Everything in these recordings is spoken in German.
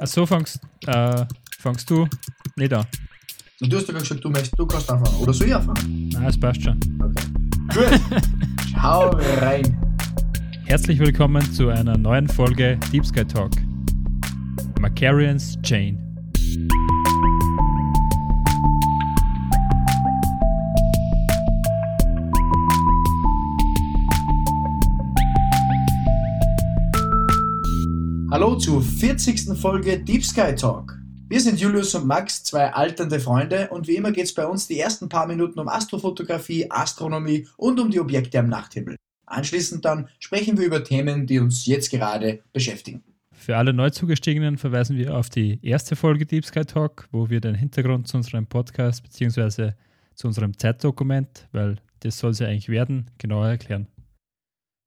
Ach so fangst, äh, fangst du nicht an. Und du hast ja gesagt, du, möchtest, du kannst anfangen. Oder soll ich anfangen? Nein, es passt schon. Gut. Schau rein. Herzlich willkommen zu einer neuen Folge Deep Sky Talk. Macarians Chain. Hallo zur 40. Folge Deep Sky Talk. Wir sind Julius und Max, zwei alternde Freunde, und wie immer geht es bei uns die ersten paar Minuten um Astrofotografie, Astronomie und um die Objekte am Nachthimmel. Anschließend dann sprechen wir über Themen, die uns jetzt gerade beschäftigen. Für alle Neuzugestiegenen verweisen wir auf die erste Folge Deep Sky Talk, wo wir den Hintergrund zu unserem Podcast bzw. zu unserem Zeitdokument, weil das soll es ja eigentlich werden, genauer erklären.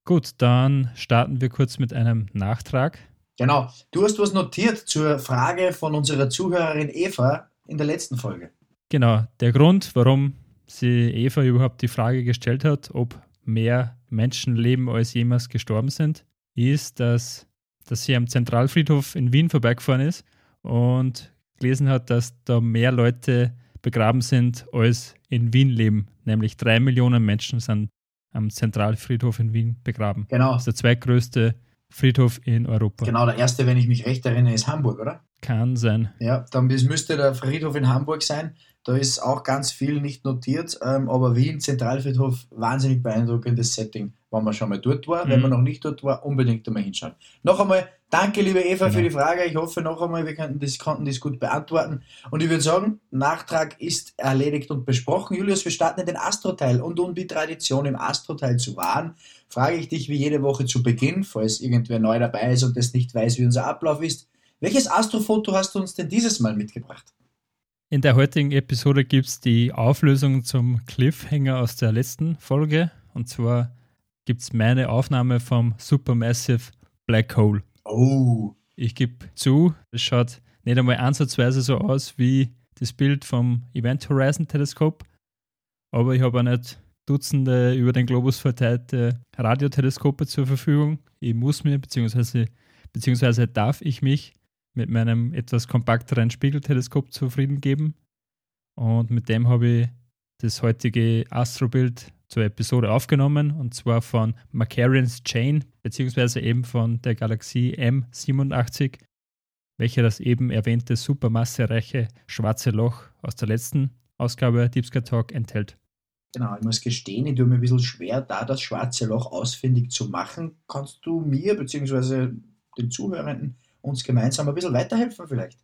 Gut, dann starten wir kurz mit einem Nachtrag. Genau, du hast was notiert zur Frage von unserer Zuhörerin Eva in der letzten Folge. Genau, der Grund, warum sie Eva überhaupt die Frage gestellt hat, ob mehr Menschen leben, als jemals gestorben sind, ist, dass, dass sie am Zentralfriedhof in Wien vorbeigefahren ist und gelesen hat, dass da mehr Leute begraben sind, als in Wien leben. Nämlich drei Millionen Menschen sind am Zentralfriedhof in Wien begraben. Genau. Das ist der zweitgrößte Friedhof in Europa. Genau, der erste, wenn ich mich recht erinnere, ist Hamburg, oder? Kann sein. Ja, dann das müsste der Friedhof in Hamburg sein. Da ist auch ganz viel nicht notiert, ähm, aber Wien, Zentralfriedhof, wahnsinnig beeindruckendes Setting, wenn man schon mal dort war. Wenn Mhm. man noch nicht dort war, unbedingt einmal hinschauen. Noch einmal, danke liebe Eva für Genau. die Frage. Ich hoffe noch einmal, wir konnten das, konnten das gut beantworten. Und ich würde sagen, Nachtrag ist erledigt und besprochen. Julius, wir starten in den Astro-Teil. Und um die Tradition im Astro-Teil zu wahren, frage ich dich wie jede Woche zu Beginn, falls irgendwer neu dabei ist und das nicht weiß, wie unser Ablauf ist. Welches Astrofoto hast du uns denn dieses Mal mitgebracht? In der heutigen Episode gibt es die Auflösung zum Cliffhanger aus der letzten Folge. Und zwar gibt es meine Aufnahme vom Supermassive Black Hole. Oh, Ich gebe zu, es schaut nicht einmal ansatzweise so aus wie das Bild vom Event Horizon Teleskop. Aber ich habe auch nicht Dutzende über den Globus verteilte Radioteleskope zur Verfügung. Ich muss mir, beziehungsweise, beziehungsweise darf ich mich mit meinem etwas kompakteren Spiegelteleskop zufrieden geben. Und mit dem habe ich das heutige Astrobild zur Episode aufgenommen und zwar von Macarians Chain, beziehungsweise eben von der Galaxie M87, welche das eben erwähnte supermassereiche schwarze Loch aus der letzten Ausgabe Deep Sky Talk enthält. Genau. Ich muss gestehen, ich tue mir ein bisschen schwer, da das schwarze Loch ausfindig zu machen. Kannst du mir bzw. den Zuhörenden uns gemeinsam ein bisschen weiterhelfen vielleicht?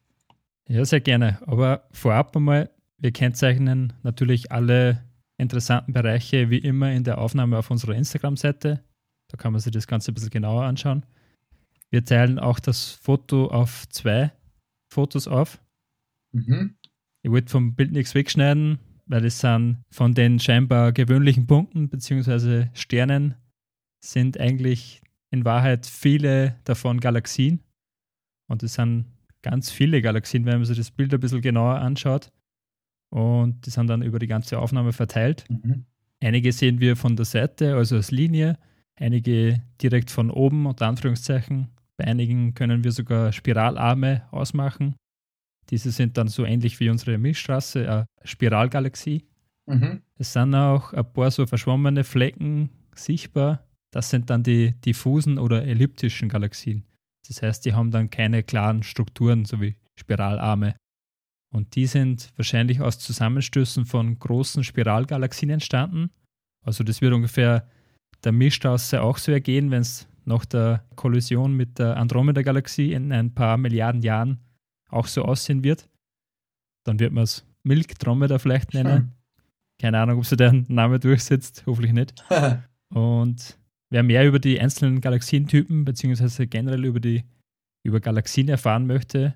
Ja, sehr gerne. Aber vorab einmal, wir kennzeichnen natürlich alle interessanten Bereiche wie immer in der Aufnahme auf unserer Instagram-Seite. Da kann man sich das Ganze ein bisschen genauer anschauen. Wir teilen auch das Foto auf zwei Fotos auf. Mhm. Ich wollte vom Bild nichts wegschneiden, weil es sind von den scheinbar gewöhnlichen Punkten bzw. Sternen sind eigentlich in Wahrheit viele davon Galaxien. Und es sind ganz viele Galaxien, wenn man sich das Bild ein bisschen genauer anschaut. Und die sind dann über die ganze Aufnahme verteilt. Mhm. Einige sehen wir von der Seite, also als Linie, einige direkt von oben, unter Anführungszeichen. Bei einigen können wir sogar Spiralarme ausmachen. Diese sind dann so ähnlich wie unsere Milchstraße, eine Spiralgalaxie. Mhm. Es sind auch ein paar so verschwommene Flecken sichtbar. Das sind dann die diffusen oder elliptischen Galaxien. Das heißt, die haben dann keine klaren Strukturen, so wie Spiralarme. Und die sind wahrscheinlich aus Zusammenstößen von großen Spiralgalaxien entstanden. Also das wird ungefähr der Milchstraße auch so ergehen, wenn es nach der Kollision mit der Andromeda-Galaxie in ein paar Milliarden Jahren auch so aussehen wird. Dann wird man es Milk-Dromeda vielleicht nennen. Keine Ahnung, ob sich der Name durchsetzt, hoffentlich nicht. Und wer mehr über die einzelnen Galaxientypen beziehungsweise generell über die über Galaxien erfahren möchte,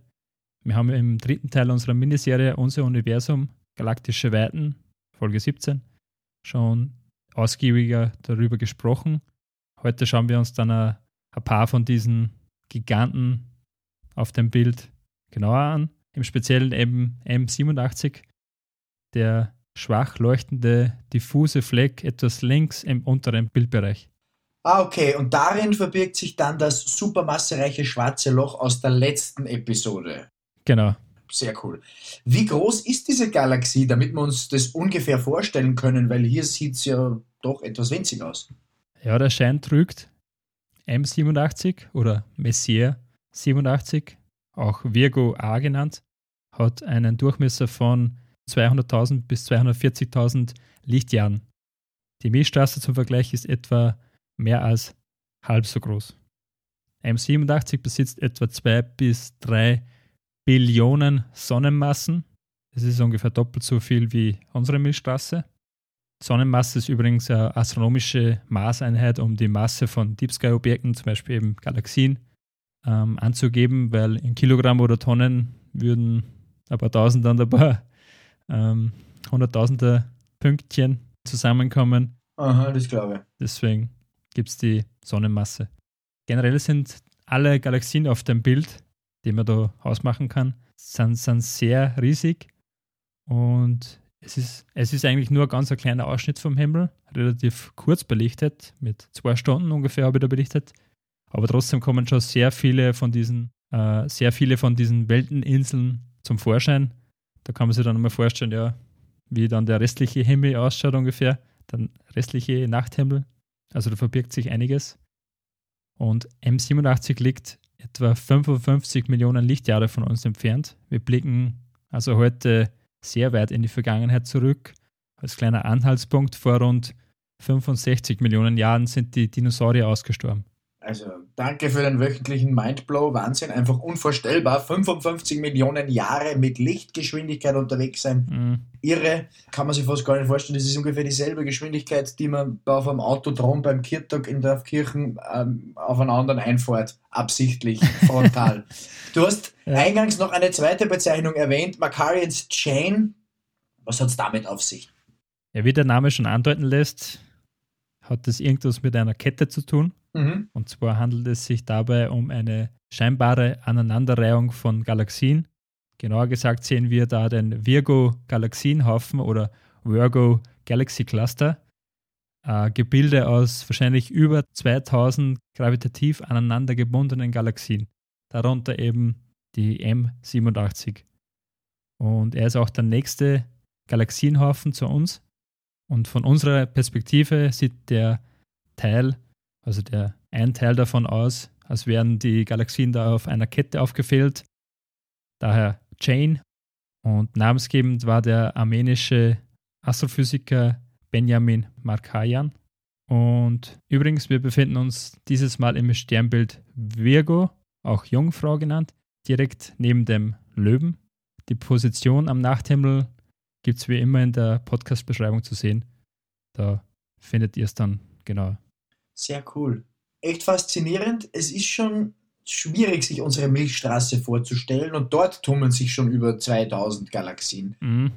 wir haben im dritten Teil unserer Miniserie Unser Universum, Galaktische Weiten, Folge 17, schon ausgiebiger darüber gesprochen. Heute schauen wir uns dann ein, ein paar von diesen Giganten auf dem Bild genauer an. Im Speziellen eben M87, der schwach leuchtende, diffuse Fleck etwas links im unteren Bildbereich. Ah, okay. Und darin verbirgt sich dann das supermassereiche schwarze Loch aus der letzten Episode. Genau. Sehr cool. Wie groß ist diese Galaxie, damit wir uns das ungefähr vorstellen können? Weil hier sieht es ja doch etwas winzig aus. Ja, der Schein trügt M87 oder Messier 87, auch Virgo A genannt, hat einen Durchmesser von 200.000 bis 240.000 Lichtjahren. Die Milchstraße zum Vergleich ist etwa mehr als halb so groß. M87 besitzt etwa 2 bis 3 Billionen Sonnenmassen. Das ist ungefähr doppelt so viel wie unsere Milchstraße. Sonnenmasse ist übrigens eine astronomische Maßeinheit, um die Masse von Deep Sky-Objekten, zum Beispiel eben Galaxien, ähm, anzugeben, weil in Kilogramm oder Tonnen würden ein paar Tausend und ein paar ähm, Hunderttausende Pünktchen zusammenkommen. Aha, das glaube ich. Deswegen gibt es die Sonnenmasse. Generell sind alle Galaxien auf dem Bild, die man da ausmachen kann, sind, sind sehr riesig und es ist, es ist eigentlich nur ein ganz ein kleiner Ausschnitt vom Himmel, relativ kurz belichtet, mit zwei Stunden ungefähr habe ich da belichtet. Aber trotzdem kommen schon sehr viele von diesen, äh, sehr viele von diesen Welteninseln zum Vorschein. Da kann man sich dann mal vorstellen, ja, wie dann der restliche Himmel ausschaut ungefähr, der restliche Nachthimmel. Also da verbirgt sich einiges. Und M87 liegt etwa 55 Millionen Lichtjahre von uns entfernt. Wir blicken also heute sehr weit in die Vergangenheit zurück. Als kleiner Anhaltspunkt vor rund 65 Millionen Jahren sind die Dinosaurier ausgestorben. Also danke für den wöchentlichen Mindblow. Wahnsinn, einfach unvorstellbar. 55 Millionen Jahre mit Lichtgeschwindigkeit unterwegs sein. Mhm. Irre, kann man sich fast gar nicht vorstellen. Das ist ungefähr dieselbe Geschwindigkeit, die man auf einem Autodrom beim Kirchtag in Dorfkirchen ähm, auf einen anderen einfährt. Absichtlich, frontal. du hast ja. eingangs noch eine zweite Bezeichnung erwähnt, Macarians Chain. Was hat es damit auf sich? Ja, wie der Name schon andeuten lässt, hat das irgendwas mit einer Kette zu tun. Mhm. Und zwar handelt es sich dabei um eine scheinbare Aneinanderreihung von Galaxien. Genauer gesagt sehen wir da den Virgo Galaxienhaufen oder Virgo Galaxy Cluster. Äh, Gebilde aus wahrscheinlich über 2000 gravitativ aneinander gebundenen Galaxien. Darunter eben die M87. Und er ist auch der nächste Galaxienhaufen zu uns. Und von unserer Perspektive sieht der Teil also der ein Teil davon aus, als wären die Galaxien da auf einer Kette aufgefüllt. Daher Chain. Und namensgebend war der armenische Astrophysiker Benjamin Markayan. Und übrigens, wir befinden uns dieses Mal im Sternbild Virgo, auch Jungfrau genannt, direkt neben dem Löwen. Die Position am Nachthimmel gibt es wie immer in der Podcast-Beschreibung zu sehen. Da findet ihr es dann genau. Sehr cool. Echt faszinierend. Es ist schon schwierig, sich unsere Milchstraße vorzustellen und dort tummeln sich schon über 2000 Galaxien. Mhm.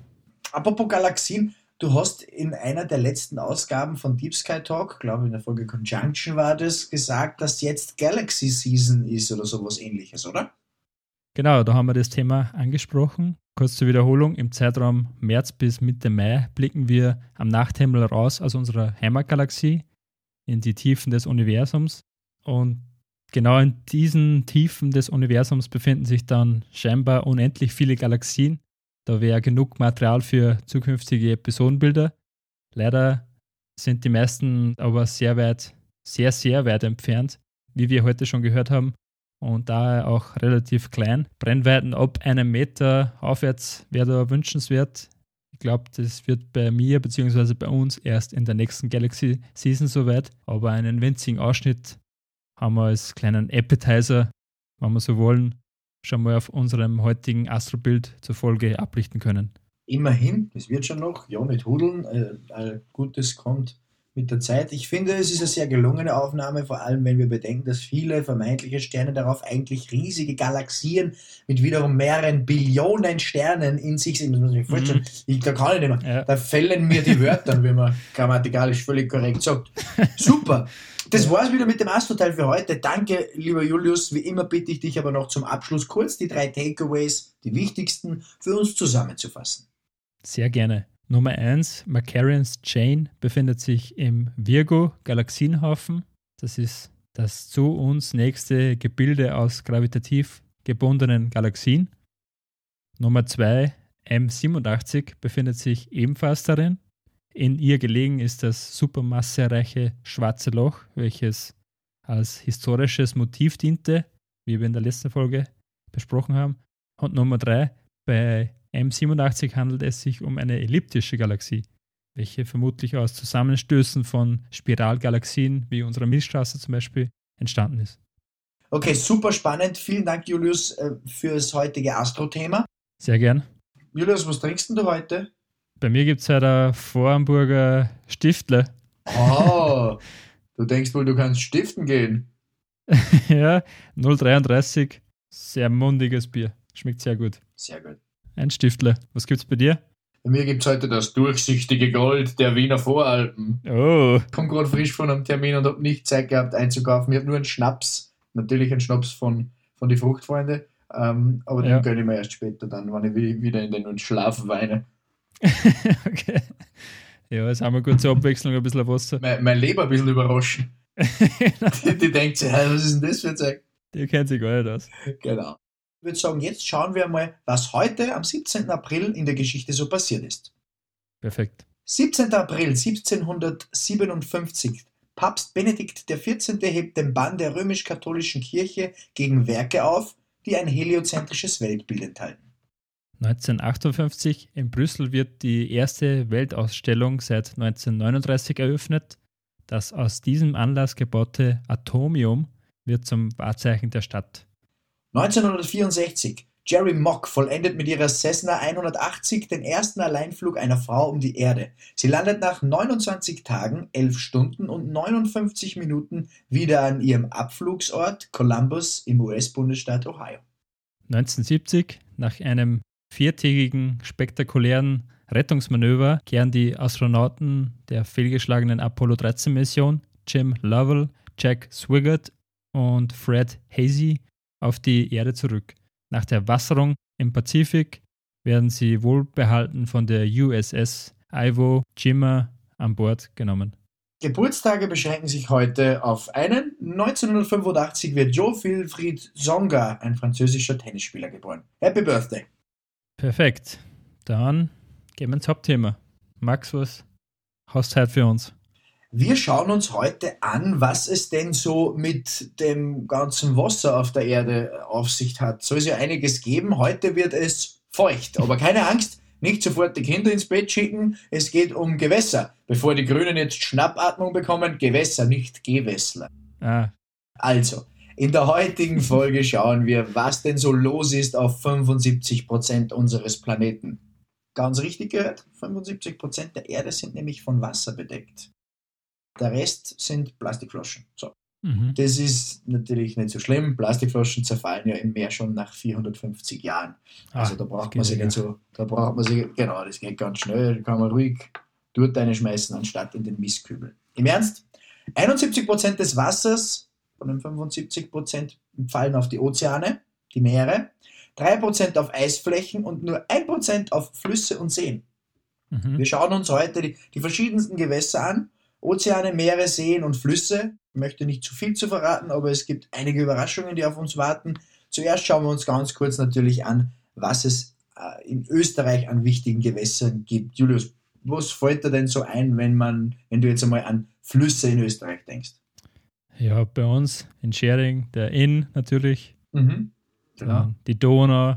Apropos Galaxien, du hast in einer der letzten Ausgaben von Deep Sky Talk, glaube in der Folge Conjunction war das, gesagt, dass jetzt Galaxy Season ist oder sowas ähnliches, oder? Genau, da haben wir das Thema angesprochen. Kurz zur Wiederholung, im Zeitraum März bis Mitte Mai blicken wir am Nachthimmel raus aus unserer Heimatgalaxie in die Tiefen des Universums. Und genau in diesen Tiefen des Universums befinden sich dann scheinbar unendlich viele Galaxien. Da wäre genug Material für zukünftige Episodenbilder. Leider sind die meisten aber sehr weit, sehr, sehr weit entfernt, wie wir heute schon gehört haben. Und daher auch relativ klein. Brennweiten ab einem Meter aufwärts wäre da wünschenswert. Glaube, das wird bei mir bzw. bei uns erst in der nächsten Galaxy Season soweit. Aber einen winzigen Ausschnitt haben wir als kleinen Appetizer, wenn wir so wollen, schon mal auf unserem heutigen Astrobild zur Folge ablichten können. Immerhin, das wird schon noch, ja, mit Hudeln, äh, Gutes kommt mit der Zeit. Ich finde, es ist eine sehr gelungene Aufnahme, vor allem wenn wir bedenken, dass viele vermeintliche Sterne darauf eigentlich riesige Galaxien mit wiederum mehreren Billionen Sternen in sich sind. Das muss man sich vorstellen. Mhm. Ich, da kann ich nicht mehr. Ja. Da fällen mir die Wörter, wie man grammatikalisch völlig korrekt sagt. Super. Das war's wieder mit dem Astro-Teil für heute. Danke, lieber Julius. Wie immer bitte ich dich aber noch zum Abschluss kurz die drei Takeaways, die wichtigsten, für uns zusammenzufassen. Sehr gerne. Nummer 1, Macarians Chain befindet sich im Virgo Galaxienhaufen. Das ist das zu uns nächste Gebilde aus gravitativ gebundenen Galaxien. Nummer 2, M87, befindet sich ebenfalls darin. In ihr gelegen ist das supermassereiche Schwarze Loch, welches als historisches Motiv diente, wie wir in der letzten Folge besprochen haben. Und Nummer 3, bei M87 handelt es sich um eine elliptische Galaxie, welche vermutlich aus Zusammenstößen von Spiralgalaxien wie unserer Milchstraße zum Beispiel entstanden ist. Okay, super spannend. Vielen Dank, Julius, äh, fürs heutige Astro-Thema. Sehr gern. Julius, was trinkst du heute? Bei mir gibt es halt ein Vorhamburger Stiftle. Oh, du denkst wohl, du kannst stiften gehen. ja, 0,33. Sehr mundiges Bier. Schmeckt sehr gut. Sehr gut. Ein Stiftle. Was gibt's bei dir? Bei mir gibt es heute das durchsichtige Gold der Wiener Voralpen. Oh. Ich komme gerade frisch von einem Termin und habe nicht Zeit gehabt einzukaufen. Ich habe nur einen Schnaps. Natürlich einen Schnaps von, von die Fruchtfreunde. Ähm, aber den Ja. gönne ich mir erst später dann, wenn ich wi- wieder in den Schlaf weine. okay. Ja, ist einmal gut zur Abwechslung ein bisschen Wasser. Mein, mein Leber ein bisschen überraschen. Die, die denkt sich, hey, was ist denn das für ein Zeug? Die kennt sich gar nicht aus. Genau. Ich würde sagen, jetzt schauen wir mal, was heute am 17. April in der Geschichte so passiert ist. Perfekt. 17. April 1757. Papst Benedikt XIV. hebt den Bann der römisch-katholischen Kirche gegen Werke auf, die ein heliozentrisches Weltbild enthalten. 1958 in Brüssel wird die erste Weltausstellung seit 1939 eröffnet. Das aus diesem Anlass gebaute Atomium wird zum Wahrzeichen der Stadt. 1964. Jerry Mock vollendet mit ihrer Cessna 180 den ersten Alleinflug einer Frau um die Erde. Sie landet nach 29 Tagen, 11 Stunden und 59 Minuten wieder an ihrem Abflugsort Columbus im US-Bundesstaat Ohio. 1970, nach einem viertägigen spektakulären Rettungsmanöver, kehren die Astronauten der fehlgeschlagenen Apollo 13-Mission, Jim Lovell, Jack Swigert und Fred Hazy, auf die Erde zurück. Nach der Wasserung im Pazifik werden sie wohlbehalten von der USS Iwo Jima an Bord genommen. Geburtstage beschränken sich heute auf einen. 1985 wird Joe Wilfried Songa, ein französischer Tennisspieler, geboren. Happy Birthday! Perfekt. Dann gehen wir ins Hauptthema. Max, was hast du heute für uns? Wir schauen uns heute an, was es denn so mit dem ganzen Wasser auf der Erde auf sich hat. Soll es ja einiges geben. Heute wird es feucht. Aber keine Angst, nicht sofort die Kinder ins Bett schicken. Es geht um Gewässer. Bevor die Grünen jetzt Schnappatmung bekommen, Gewässer, nicht Gewässler. Ah, Also, in der heutigen Folge schauen wir, was denn so los ist auf 75% unseres Planeten. Ganz richtig gehört, 75% der Erde sind nämlich von Wasser bedeckt. Der Rest sind Plastikflaschen. So. mhm. Das ist natürlich nicht so schlimm. Plastikflaschen zerfallen ja im Meer schon nach 450 Jahren. Also Ah, da braucht man sich nicht so, da braucht man sich, genau, das geht ganz schnell, da kann man ruhig dort schmeißen, anstatt in den Mistkübel. Im Ernst, 71% des Wassers von den 75% fallen auf die Ozeane, die Meere, 3% auf Eisflächen und nur 1% auf Flüsse und Seen. Mhm. Wir schauen uns heute die, die verschiedensten Gewässer an. Ozeane, Meere, Seen und Flüsse. Ich möchte nicht zu viel zu verraten, aber es gibt einige Überraschungen, die auf uns warten. Zuerst schauen wir uns ganz kurz natürlich an, was es äh, in Österreich an wichtigen Gewässern gibt. Julius, was fällt dir denn so ein, wenn man, wenn du jetzt einmal an Flüsse in Österreich denkst? Ja, bei uns in Schering, der Inn natürlich, Mhm. dann die Donau,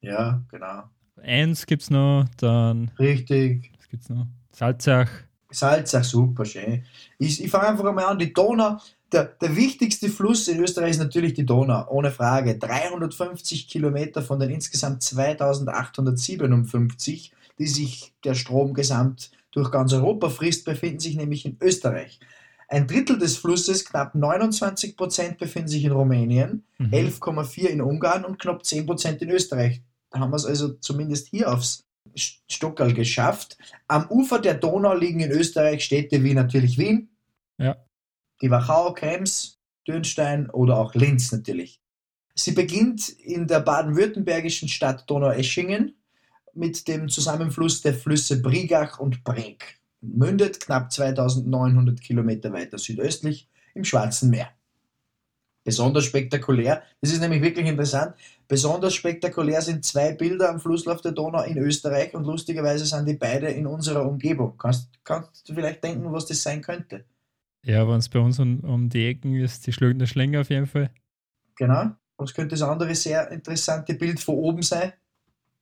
Ja, genau. Eins gibt es noch, dann, Richtig. was gibt's noch? Salzach, Salzach, super schön. Ich, ich fange einfach einmal an. Die Donau, der, der wichtigste Fluss in Österreich ist natürlich die Donau, ohne Frage. 350 Kilometer von den insgesamt 2857, die sich der Strom gesamt durch ganz Europa frisst, befinden sich nämlich in Österreich. Ein Drittel des Flusses, knapp 29 Prozent, befinden sich in Rumänien, mhm. 11,4 in Ungarn und knapp 10 Prozent in Österreich. Da haben wir es also zumindest hier aufs Stockerl geschafft. Am Ufer der Donau liegen in Österreich Städte wie natürlich Wien, Ja. die Wachau, Krems, Dürnstein oder auch Linz natürlich. Sie beginnt in der baden-württembergischen Stadt Donaueschingen mit dem Zusammenfluss der Flüsse Brigach und Breg. Mündet knapp 2900 Kilometer weiter südöstlich im Schwarzen Meer. Besonders spektakulär, das ist nämlich wirklich interessant, besonders spektakulär sind zwei Bilder am Flusslauf der Donau in Österreich und lustigerweise sind die beide in unserer Umgebung. Kannst, kannst du vielleicht denken, was das sein könnte? Ja, wenn es bei uns um, um, die Ecken ist, die Schlögner Schlänger auf jeden Fall. Genau. Was könnte das andere sehr interessante Bild von oben sein?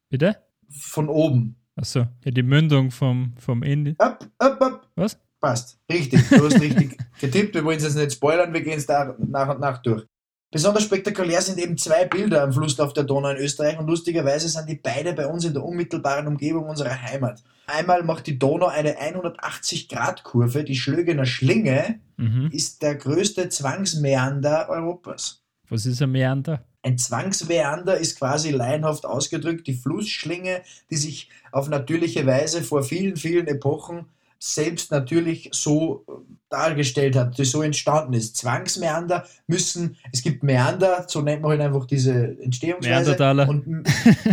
Bitte? Von oben. Achso, ja, die Mündung vom, vom Ende. Up, up, up. Was? Passt. Richtig. Du hast richtig getippt. Wir wollen es jetzt nicht spoilern, wir gehen es da nach und nach durch. Besonders spektakulär sind eben zwei Bilder am Flusslauf der Donau in Österreich und lustigerweise sind die beide bei uns in der unmittelbaren Umgebung unserer Heimat. Einmal macht die Donau eine 180-Grad-Kurve. Die Schlögener Schlinge mhm. ist der größte Zwangsmeander Europas. Was ist ein Meander? Ein Zwangsmeander ist quasi laienhaft ausgedrückt die Flussschlinge, die sich auf natürliche Weise vor vielen, vielen Epochen selbst natürlich so dargestellt hat, die so entstanden ist. Zwangsmeander müssen, es gibt Meander, so nennt man halt einfach diese Entstehungsweise. Meandertaler. Und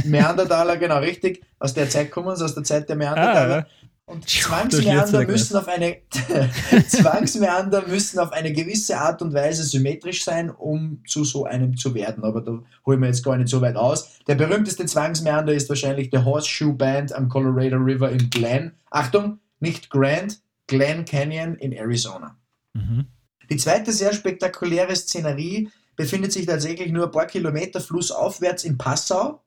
Meandertaler, genau richtig, aus der Zeit kommen sie, aus der Zeit der Meandertaler. Ah, und Zwangsmeander müssen auf eine Zwangsmeander müssen auf eine gewisse Art und Weise symmetrisch sein, um zu so einem zu werden. Aber da holen wir jetzt gar nicht so weit aus. Der berühmteste Zwangsmeander ist wahrscheinlich der Horseshoe Band am Colorado River in Glen. Achtung, nicht Grand, Glen Canyon in Arizona. Mhm. Die zweite sehr spektakuläre Szenerie befindet sich tatsächlich nur ein paar Kilometer flussaufwärts in Passau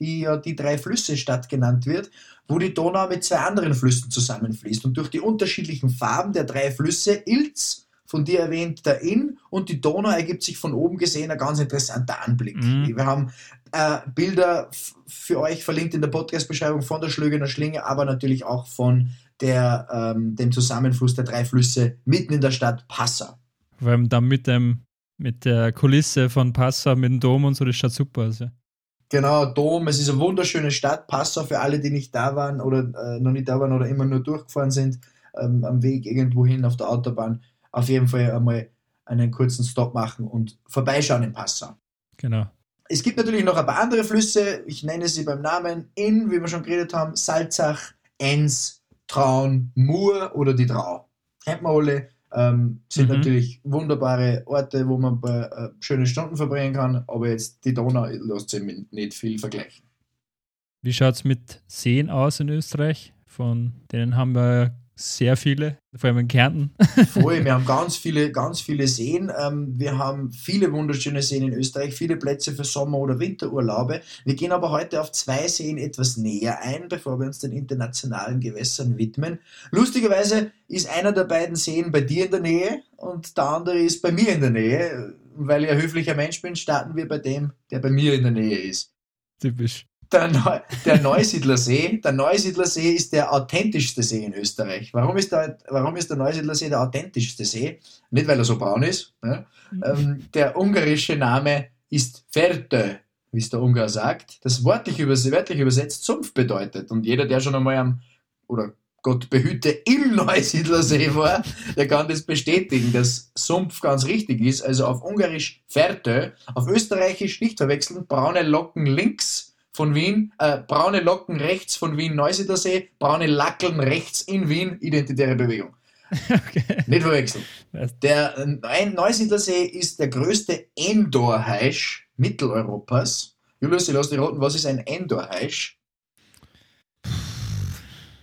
die ja die drei Flüsse Stadt genannt wird, wo die Donau mit zwei anderen Flüssen zusammenfließt. Und durch die unterschiedlichen Farben der drei Flüsse, Ilz, von dir erwähnt, der Inn und die Donau ergibt sich von oben gesehen ein ganz interessanter Anblick. Mhm. Wir haben äh, Bilder für euch verlinkt in der Podcast-Beschreibung von der Schlögener Schlinge, aber natürlich auch von der, ähm, dem Zusammenfluss der drei Flüsse mitten in der Stadt Passau. Vor allem dann mit, dem, mit der Kulisse von Passau, mit dem Dom und so, das schaut super. Ja. Genau, Dom, es ist eine wunderschöne Stadt, Passau für alle, die nicht da waren oder äh, noch nicht da waren oder immer nur durchgefahren sind, ähm, am Weg irgendwo hin auf der Autobahn. Auf jeden Fall einmal einen kurzen Stop machen und vorbeischauen in Passau. Genau. Es gibt natürlich noch ein paar andere Flüsse, ich nenne sie beim Namen Inn, wie wir schon geredet haben, Salzach, Enns, Traun, Mur oder die Drau. Kennt man alle, ähm, sind mhm. natürlich wunderbare Orte, wo man äh, schöne Stunden verbringen kann, aber jetzt die Donau lässt sich nicht viel vergleichen. Wie schaut es mit Seen aus in Österreich? Von denen haben wir sehr viele, vor allem in Kärnten. Voll, wir haben ganz viele, ganz viele Seen. Ähm, wir haben viele wunderschöne Seen in Österreich, viele Plätze für Sommer- oder Winterurlaube. Wir gehen aber heute auf zwei Seen etwas näher ein, bevor wir uns den internationalen Gewässern widmen. Lustigerweise ist einer der beiden Seen bei dir in der Nähe und der andere ist bei mir in der Nähe. Weil ich ein höflicher Mensch bin, starten wir bei dem, der bei mir in der Nähe ist. Typisch der, Neu der Neusiedlersee. Der Neusiedlersee ist der authentischste See in Österreich. Warum ist der, warum ist der Neusiedlersee der authentischste See? Nicht, weil er so braun ist. Ne? Mhm. Ähm, der ungarische Name ist Ferte, wie es der Ungar sagt. Das wörtlich, übers wörtlich übersetzt Sumpf bedeutet. Und jeder, der schon einmal am, oder Gott behüte, im Neusiedlersee war, der kann das bestätigen, dass Sumpf ganz richtig ist. Also auf Ungarisch Ferte, auf Österreichisch nicht verwechseln, braune Locken links von Wien, äh, braune Locken rechts von Wien Neusiedlersee, braune Lackeln rechts in Wien, identitäre Bewegung. Okay. Nicht verwechseln. Der äh, Neusiedlersee ist der größte Endorheisch Mitteleuropas. Julius, ich lasse dich roten, was ist ein Endorheisch?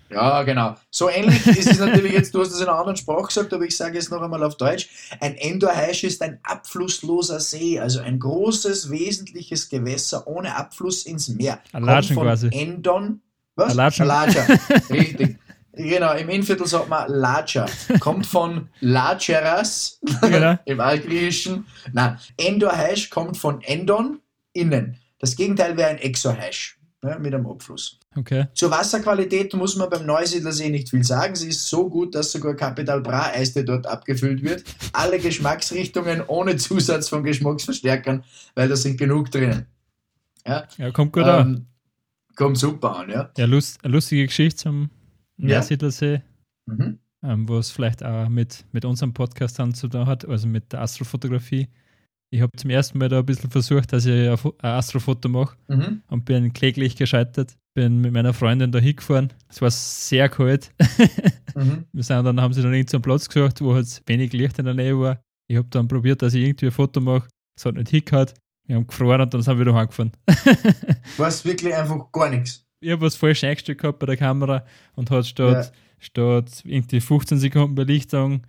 Ja, genau. So ähnlich ist es natürlich jetzt, du hast es in einer anderen Sprache gesagt, aber ich sage es noch einmal auf Deutsch. Ein Endorheisch ist ein abflussloser See, also ein großes, wesentliches Gewässer ohne Abfluss ins Meer. Alatschen quasi. Endon. Was? Alatschen. Alatscher, richtig. Genau, im Innviertel sagt man Latscher. Kommt von Latscheras genau. im Altgriechischen. Nein, Endorheisch kommt von Endon, innen. Das Gegenteil wäre ein Exorheisch ja, mit einem Abfluss. Okay. Zur Wasserqualität muss man beim Neusiedlersee nicht viel sagen. Sie ist so gut, dass sogar Capital Bra Eiste dort abgefüllt wird. Alle Geschmacksrichtungen ohne Zusatz von Geschmacksverstärkern, weil da sind genug drinnen. Ja, ja kommt gut ähm, an. Kommt super an, ja. Ja, Lust, eine lustige Geschichte zum Neusiedlersee, ja. mhm. ähm, wo es vielleicht auch mit, mit unserem Podcast dann zu tun hat, also mit der Astrofotografie. Ich habe zum ersten Mal da ein bisschen versucht, dass ich ein Astrofoto mache mhm. und bin kläglich gescheitert. Bin mit meiner Freundin da hingefahren. Es war sehr kalt. mhm. Wir sind dann, haben sie dann irgendeinen Platz gesucht, wo halt wenig Licht in der Nähe war. Ich habe dann probiert, dass ich irgendwie ein Foto mache. Es hat nicht hingehört. Wir haben gefroren und dann sind wir wieder heimgefahren. War es wirklich einfach gar nichts? Ich habe was falsch eingestellt gehabt bei der Kamera und hat statt, ja. statt irgendwie 15 Sekunden Belichtung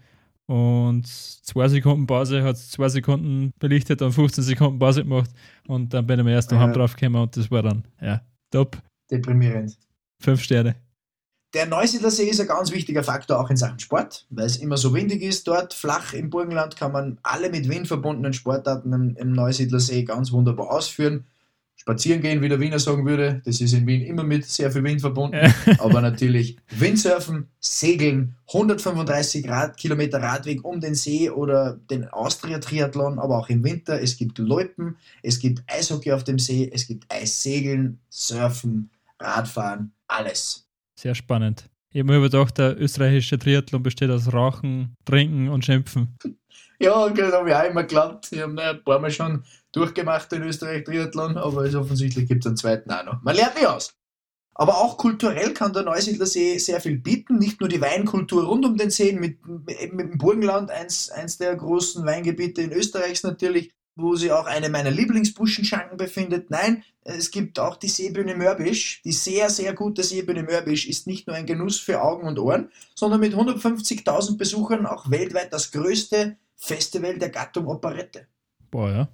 und 2 Sekunden Pause hat es 2 Sekunden belichtet und 15 Sekunden Pause gemacht und dann bin ich mir erst daheim ja. drauf gekommen und das war dann, ja, top. Deprimierend. Fünf Sterne. Der Neusiedler See ist ein ganz wichtiger Faktor auch in Sachen Sport, weil es immer so windig ist dort. Flach im Burgenland kann man alle mit Wind verbundenen Sportarten im, im Neusiedler See ganz wunderbar ausführen. Spazieren gehen, wie der Wiener sagen würde, das ist in Wien immer mit sehr viel Wind verbunden. Aber natürlich Windsurfen, Segeln, 135 Rad, Kilometer Radweg um den See oder den Austria-Triathlon, aber auch im Winter. Es gibt Loipen, es gibt Eishockey auf dem See, es gibt Eissegeln, Surfen, Radfahren, alles. Sehr spannend. Ich habe mir überdacht, der österreichische Triathlon besteht aus Rauchen, Trinken und Schimpfen. Ja, das habe ich auch immer geglaubt. Ich habe ein paar Mal schon durchgemacht in Österreich Triathlon, aber es offensichtlich gibt es einen zweiten auch noch. Man lernt nicht aus. Aber auch kulturell kann der Neusiedler See sehr viel bieten. Nicht nur die Weinkultur rund um den See, mit, mit dem Burgenland, eins, eins der großen Weingebiete in Österreichs natürlich, wo sich auch eine meiner Lieblingsbuschenschanken befindet. Nein, es gibt auch die Seebühne Mörbisch. Die sehr, sehr gute Seebühne Mörbisch ist nicht nur ein Genuss für Augen und Ohren, sondern mit 150.000 Besuchern auch weltweit das größte Festival der Gattung Operette. Boah, ja.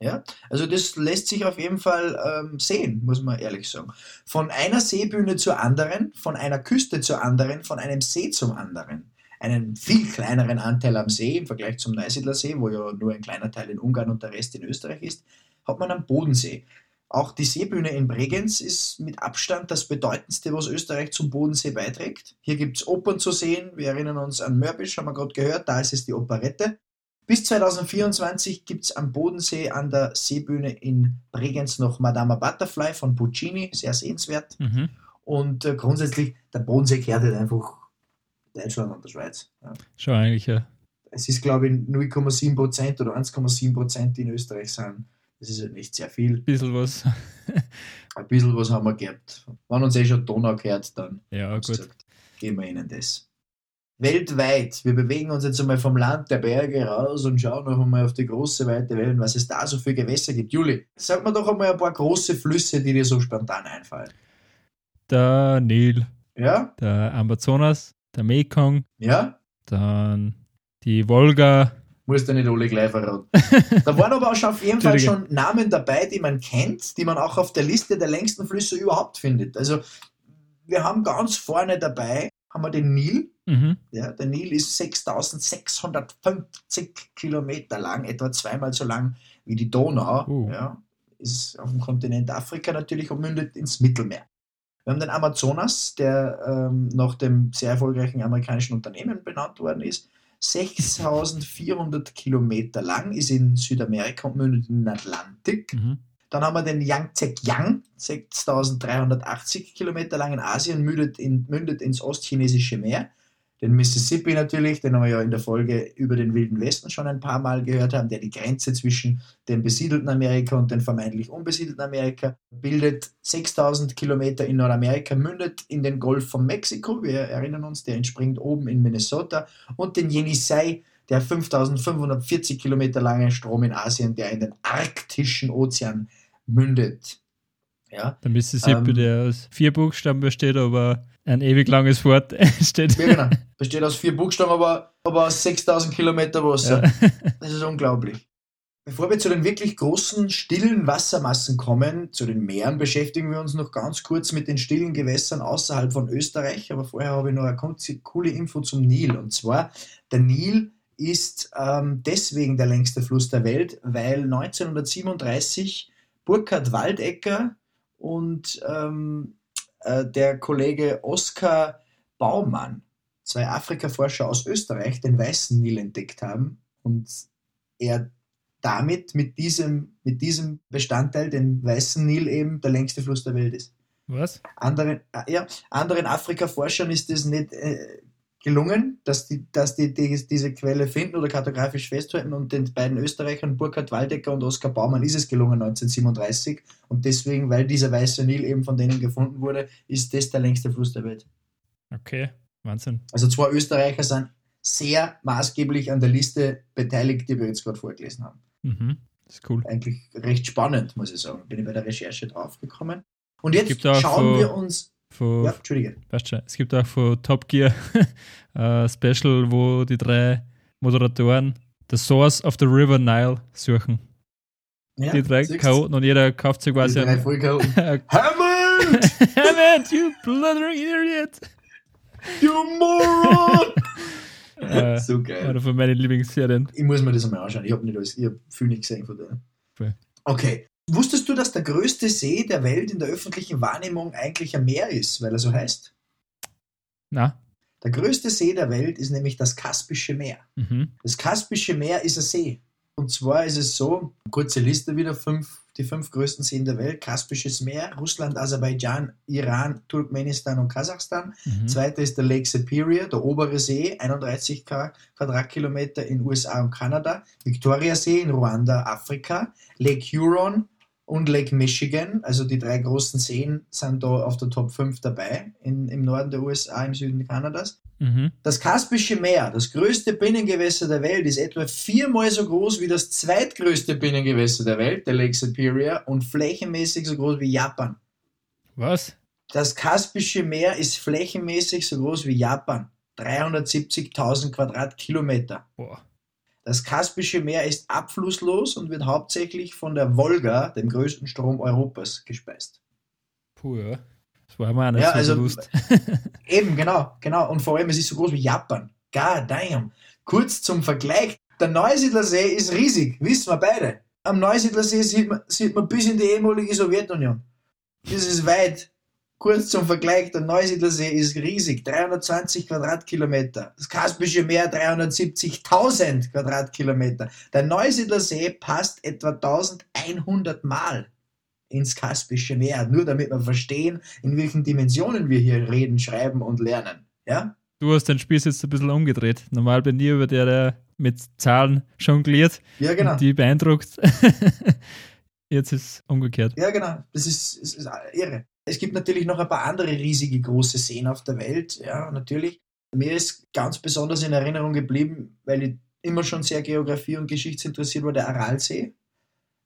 Ja, also das lässt sich auf jeden Fall ähm, sehen, muss man ehrlich sagen. Von einer Seebühne zur anderen, von einer Küste zur anderen, von einem See zum anderen. Einen viel kleineren Anteil am See im Vergleich zum Neusiedler See, wo ja nur ein kleiner Teil in Ungarn und der Rest in Österreich ist, hat man am Bodensee. Auch die Seebühne in Bregenz ist mit Abstand das bedeutendste, was Österreich zum Bodensee beiträgt. Hier gibt es Opern zu sehen. Wir erinnern uns an Mörbisch, haben wir gerade gehört, da ist es die Operette. Bis 2024 gibt es am Bodensee an der Seebühne in Bregenz noch Madama Butterfly von Puccini, sehr sehenswert. Mhm. Und äh, grundsätzlich, der Bodensee kehrt halt einfach Deutschland und der Schweiz. Ja. Schon eigentlich, ja. Es ist, glaube ich, 0,7% oder 1,7% in Österreich sind das ist halt nicht sehr viel. Ein bisschen was. Ein bisschen was haben wir gehabt. Wenn uns eh schon Donau gehört, dann ja, gut. Gesagt, geben wir ihnen das. Weltweit, wir bewegen uns jetzt einmal vom Land der Berge raus und schauen noch einmal auf die große, weite Welt, was es da so für Gewässer gibt. Juli, sag mir doch einmal ein paar große Flüsse, die dir so spontan einfallen. Der Nil. Ja. Der Amazonas, der Mekong. Ja. Dann die Wolga, Musst du nicht alle gleich verraten. da waren aber auch schon auf jeden Fall schon Namen dabei, die man kennt, die man auch auf der Liste der längsten Flüsse überhaupt findet. Also wir haben ganz vorne dabei, haben wir den Nil. Mhm. Ja, der Nil ist 6650 Kilometer lang, etwa zweimal so lang wie die Donau. Uh. Ja, ist auf dem Kontinent Afrika natürlich und mündet ins Mittelmeer. Wir haben den Amazonas, der ähm, nach dem sehr erfolgreichen amerikanischen Unternehmen benannt worden ist. 6400 Kilometer lang, ist in Südamerika und mündet in den Atlantik. Mhm. Dann haben wir den Yangtze-Kiang, 6380 Kilometer lang in Asien, mündet, in, mündet ins ostchinesische Meer den Mississippi natürlich, den wir ja in der Folge über den Wilden Westen schon ein paar Mal gehört haben, der die Grenze zwischen dem besiedelten Amerika und dem vermeintlich unbesiedelten Amerika bildet. 6000 Kilometer in Nordamerika mündet in den Golf von Mexiko, wir erinnern uns, der entspringt oben in Minnesota und den Yenisei, der 5540 Kilometer lange Strom in Asien, der in den arktischen Ozean mündet. Ja, der Mississippi, ähm, der aus vier Buchstaben besteht, aber ein ewig langes Wort steht. Ja, genau. Besteht aus vier Buchstaben, aber, aber aus 6000 Kilometer Wasser. Ja. Das ist unglaublich. Bevor wir zu den wirklich großen, stillen Wassermassen kommen, zu den Meeren, beschäftigen wir uns noch ganz kurz mit den stillen Gewässern außerhalb von Österreich. Aber vorher habe ich noch eine coole Info zum Nil. Und zwar, der Nil ist ähm, deswegen der längste Fluss der Welt, weil 1937 Burkhard Waldecker und ähm, äh, der Kollege Oskar Baumann, zwei Afrika-Forscher aus Österreich, den weißen Nil entdeckt haben und er damit mit diesem, mit diesem Bestandteil, den weißen Nil, eben der längste Fluss der Welt ist. Was? Anderen, äh, ja, anderen Afrika-Forschern ist es nicht äh, gelungen, dass die, dass die, die, diese Quelle finden oder kartografisch festhalten und den beiden Österreichern Burkhard Waldecker und Oskar Baumann ist es gelungen 1937 und deswegen, weil dieser weiße Nil eben von denen gefunden wurde, ist das der längste Fluss der Welt. Okay, Wahnsinn. Also zwei Österreicher sind, sehr maßgeblich an der Liste beteiligt, die wir jetzt gerade vorgelesen haben. Mhm. Das ist cool. Eigentlich recht spannend, muss ich sagen. Bin ich bei der Recherche draufgekommen. Und jetzt schauen von- wir uns. Von, Ja, Entschuldige. weißt du, es gibt auch von Top Gear ein Special, wo die drei Moderatoren The Source of the River Nile suchen. Ja, die drei? Chaoten und jeder kauft sich Die quasi drei einen. Hammond, Hammond! you blithering idiot! You Moron! Äh, so geil. Eine von meinen Lieblingsserien. Ich muss mir das einmal anschauen. Ich habe nicht alles, ich habe viel nicht gesehen von denen. Okay. Wusstest du, dass der größte See der Welt in der öffentlichen Wahrnehmung eigentlich ein Meer ist, weil er so heißt? Na? Der größte See der Welt ist nämlich das Kaspische Meer. Mhm. Das Kaspische Meer ist ein See. Und zwar ist es so, kurze Liste wieder, fünf, die fünf größten Seen der Welt, Kaspisches Meer, Russland, Aserbaidschan, Iran, Turkmenistan und Kasachstan. Mhm. Zweiter ist der Lake Superior, der obere See, 31 Qua- Quadratkilometer in USA und Kanada. Victoria See in Ruanda, Afrika. Lake Huron und Lake Michigan, also die drei großen Seen, sind da auf der Top 5 dabei, in, im Norden der USA, im Süden Kanadas. Mhm. Das Kaspische Meer, das größte Binnengewässer der Welt, ist etwa viermal so groß wie das zweitgrößte Binnengewässer der Welt, der Lake Superior, und flächenmäßig so groß wie Japan. Was? Das Kaspische Meer ist flächenmäßig so groß wie Japan. 370.000 Quadratkilometer. Boah. Das Kaspische Meer ist abflusslos und wird hauptsächlich von der Wolga, dem größten Strom Europas, gespeist. Puh, ja. Das war mir auch nicht Ja, so also- bewusst. Eben, genau, genau. Und vor allem, es ist so groß wie Japan. God damn. Kurz zum Vergleich. Der Neusiedlersee ist riesig, wissen wir beide. Am Neusiedlersee sieht man, sieht man bis in die ehemalige Sowjetunion. Das ist weit. Kurz zum Vergleich, der Neusiedlersee ist riesig, 320 Quadratkilometer. Das Kaspische Meer 370.000 Quadratkilometer. Der Neusiedlersee passt etwa 1100 Mal ins Kaspische Meer, nur damit wir verstehen, in welchen Dimensionen wir hier reden, schreiben und lernen. Ja? Du hast den Spieß jetzt ein bisschen umgedreht. Normal bin ich über der, der mit Zahlen jongliert Ja, genau. und die beeindruckt. jetzt ist es umgekehrt. Ja, genau. Das ist, das ist irre. Es gibt natürlich noch ein paar andere riesige große Seen auf der Welt. Ja, natürlich. Mir ist ganz besonders in Erinnerung geblieben, weil ich immer schon sehr Geografie und Geschichtsinteressiert war, der Aralsee.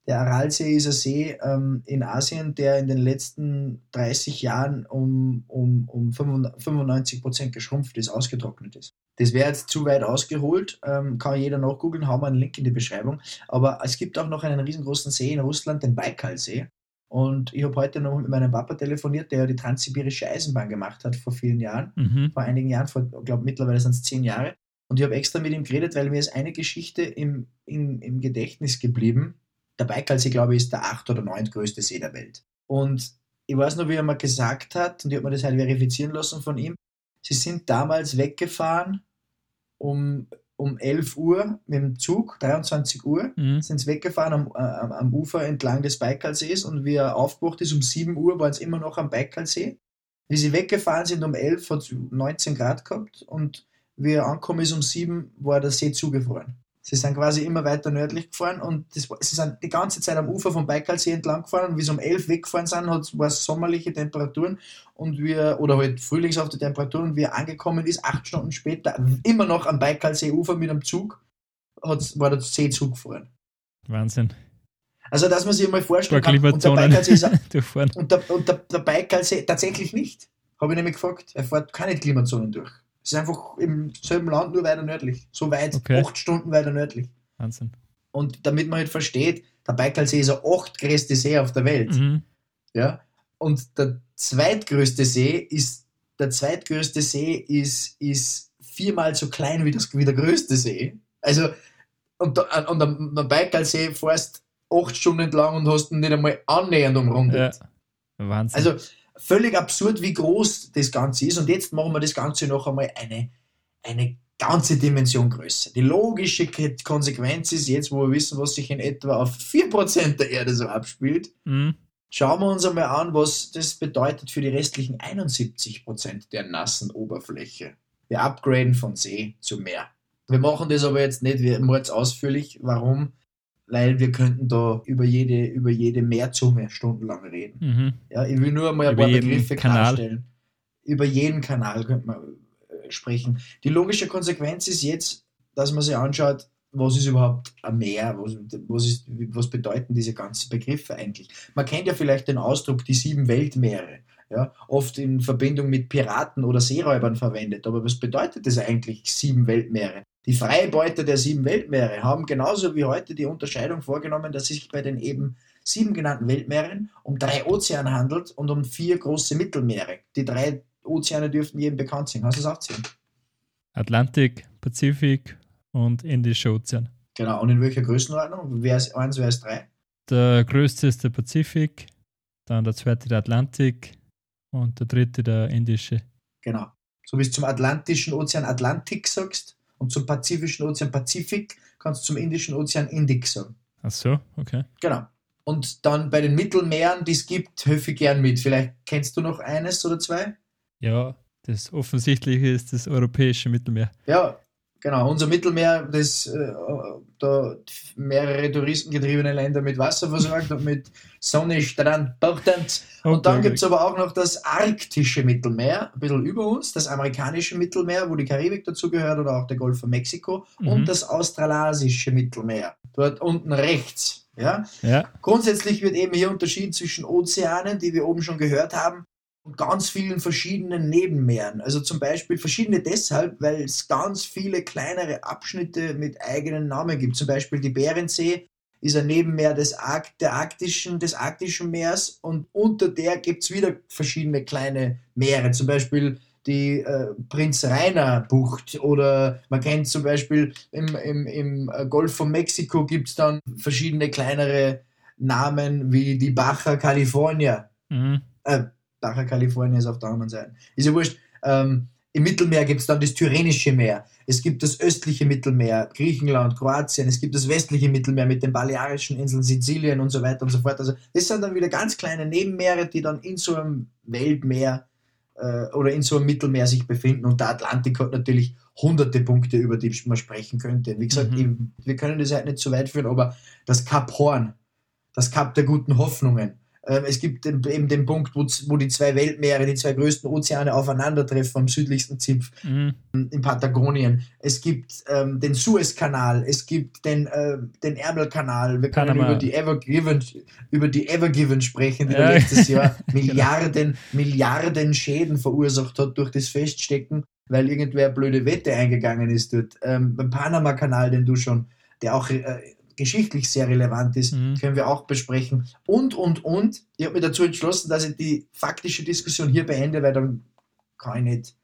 Der Aralsee ist ein See ähm, in Asien, der in den letzten 30 Jahren um, um, um 95 Prozent geschrumpft ist, ausgetrocknet ist. Das wäre jetzt zu weit ausgeholt, ähm, kann jeder nachgoogeln, haben wir einen Link in die Beschreibung. Aber es gibt auch noch einen riesengroßen See in Russland, den Baikalsee. Und ich habe heute noch mit meinem Papa telefoniert, der ja die transsibirische Eisenbahn gemacht hat vor vielen Jahren, Mhm. vor einigen Jahren, vor, ich glaube mittlerweile sind es zehn Jahre. Und ich habe extra mit ihm geredet, weil mir ist eine Geschichte im, im, im Gedächtnis geblieben. Der Baikalsee, glaube ich, ist der acht- oder neuntgrößte See der Welt. Und ich weiß noch, wie er mal gesagt hat, und ich habe mir das halt verifizieren lassen von ihm, sie sind damals weggefahren um, um 11 Uhr mit dem Zug, 23 Uhr, Mhm. sind sie weggefahren am, äh, am, am Ufer entlang des Baikalsees und wie er aufgewacht ist, um 7 Uhr waren sie immer noch am Baikalsee. Wie sie weggefahren sind um 11 hat es 19 Grad gehabt und wie er angekommen ist um 7 war der See zugefroren. Sie sind quasi immer weiter nördlich gefahren und das, sie sind die ganze Zeit am Ufer vom Baikalsee entlang gefahren und wie sie um 11 weggefahren sind, war es sommerliche Temperaturen und wir, oder halt frühlingshafte Temperaturen und wie er angekommen ist, acht Stunden später, immer noch am Baikalsee-Ufer mit einem Zug, hat's, war der See zugefroren. Wahnsinn. Also, dass man sich mal vorstellen kann, und der Baikalsee ist, durchfahren. und der, und der, der Baikalsee tatsächlich nicht. Habe ich nämlich gefragt. Er fährt keine Klimazonen durch. Es ist einfach im selben Land, nur weiter nördlich. So weit, Okay. acht Stunden weiter nördlich. Wahnsinn. Und damit man halt versteht, der Baikalsee ist der achtgrößte See auf der Welt. Mhm. Ja? Und der zweitgrößte See ist, der zweitgrößte See ist, ist viermal so klein wie, das, wie der größte See. Also, und, da, und am, am Baikalsee fährst acht Stunden lang und hast ihn nicht einmal annähernd umrundet. Ja. Wahnsinn. Also völlig absurd, wie groß das Ganze ist. Und jetzt machen wir das Ganze noch einmal eine, eine ganze Dimension größer. Die logische Konsequenz ist jetzt, wo wir wissen, was sich in etwa auf 4% der Erde so abspielt, mhm. schauen wir uns einmal an, was das bedeutet für die restlichen 71% der nassen Oberfläche. Wir upgraden von See zu Meer. Wir machen das aber jetzt nicht wie mords ausführlich. Warum? Weil wir könnten da über jede, über jede Meerzunge stundenlang reden. Mhm. Ja, ich will nur mal ein Über paar Begriffe klarstellen. Über jeden Kanal könnte man sprechen. Die logische Konsequenz ist jetzt, dass man sich anschaut, was ist überhaupt ein Meer, was, was, ist, was bedeuten diese ganzen Begriffe eigentlich. Man kennt ja vielleicht den Ausdruck die sieben Weltmeere, ja, oft in Verbindung mit Piraten oder Seeräubern verwendet. Aber was bedeutet das eigentlich, sieben Weltmeere? Die Freibeuter der sieben Weltmeere haben genauso wie heute die Unterscheidung vorgenommen, dass es sich bei den eben sieben genannten Weltmeeren um drei Ozeane handelt und um vier große Mittelmeere. Die drei Ozeane dürften jedem bekannt sein. Hast du es aufzählen? Atlantik, Pazifik und Indische Ozean. Genau, und in welcher Größenordnung? Wer ist eins, wer ist drei? Der größte ist der Pazifik, dann der zweite der Atlantik und der dritte der Indische. Genau. So wie du zum Atlantischen Ozean Atlantik sagst und zum Pazifischen Ozean Pazifik, kannst du zum Indischen Ozean Indik sagen. Ach so, okay. Genau. Und dann bei den Mittelmeeren, die es gibt, helfe ich gern mit. Vielleicht kennst du noch eines oder zwei? Ja, das Offensichtliche ist das europäische Mittelmeer. Ja, Genau, unser Mittelmeer, das äh, da mehrere touristengetriebene Länder mit Wasser versorgt und mit Sonne, Strand, Portland. Und okay, dann gibt es aber auch noch das arktische Mittelmeer, ein bisschen über uns, das amerikanische Mittelmeer, wo die Karibik dazugehört oder auch der Golf von Mexiko mhm. und das australasische Mittelmeer, dort unten rechts. Ja? ja? Grundsätzlich wird eben hier unterschieden zwischen Ozeanen, die wir oben schon gehört haben, ganz vielen verschiedenen Nebenmeeren. Also zum Beispiel verschiedene deshalb, weil es ganz viele kleinere Abschnitte mit eigenen Namen gibt. Zum Beispiel die Bärensee ist ein Nebenmeer des, Ark der arktischen, des arktischen Meers und unter der gibt es wieder verschiedene kleine Meere. Zum Beispiel die äh, Prinz Rainer Bucht oder man kennt zum Beispiel im, im, im Golf von Mexiko gibt es dann verschiedene kleinere Namen wie die Baja California. Mhm. Äh, Baja California ist auf der anderen Seite. Ist ja wurscht. Ähm, Im Mittelmeer gibt es dann das Tyrrhenische Meer. Es gibt das östliche Mittelmeer, Griechenland, Kroatien. Es gibt das westliche Mittelmeer mit den Balearischen Inseln, Sizilien und so weiter und so fort. Also das sind dann wieder ganz kleine Nebenmeere, die dann in so einem Weltmeer äh, oder in so einem Mittelmeer sich befinden. Und der Atlantik hat natürlich hunderte Punkte, über die man sprechen könnte. Wie gesagt, mhm. wir können das halt nicht zu weit führen, aber das Kap Horn, das Kap der guten Hoffnungen, es gibt eben den Punkt, wo, wo, die zwei Weltmeere, die zwei größten Ozeane aufeinandertreffen am südlichsten Zipf mhm. in Patagonien. Es gibt ähm, den Suezkanal, es gibt den, äh, den Ärmelkanal. Wir können über die, Ever Given, über die Ever Given sprechen, die ja. letztes Jahr genau. Milliarden, Milliarden Schäden verursacht hat durch das Feststecken, weil irgendwer blöde Wette eingegangen ist dort. Ähm, beim Panama-Kanal, den du schon, der auch äh, geschichtlich sehr relevant ist, mhm. können wir auch besprechen. Und, und, und. Ich habe mich dazu entschlossen, dass ich die faktische Diskussion hier beende, weil dann kann ich nicht.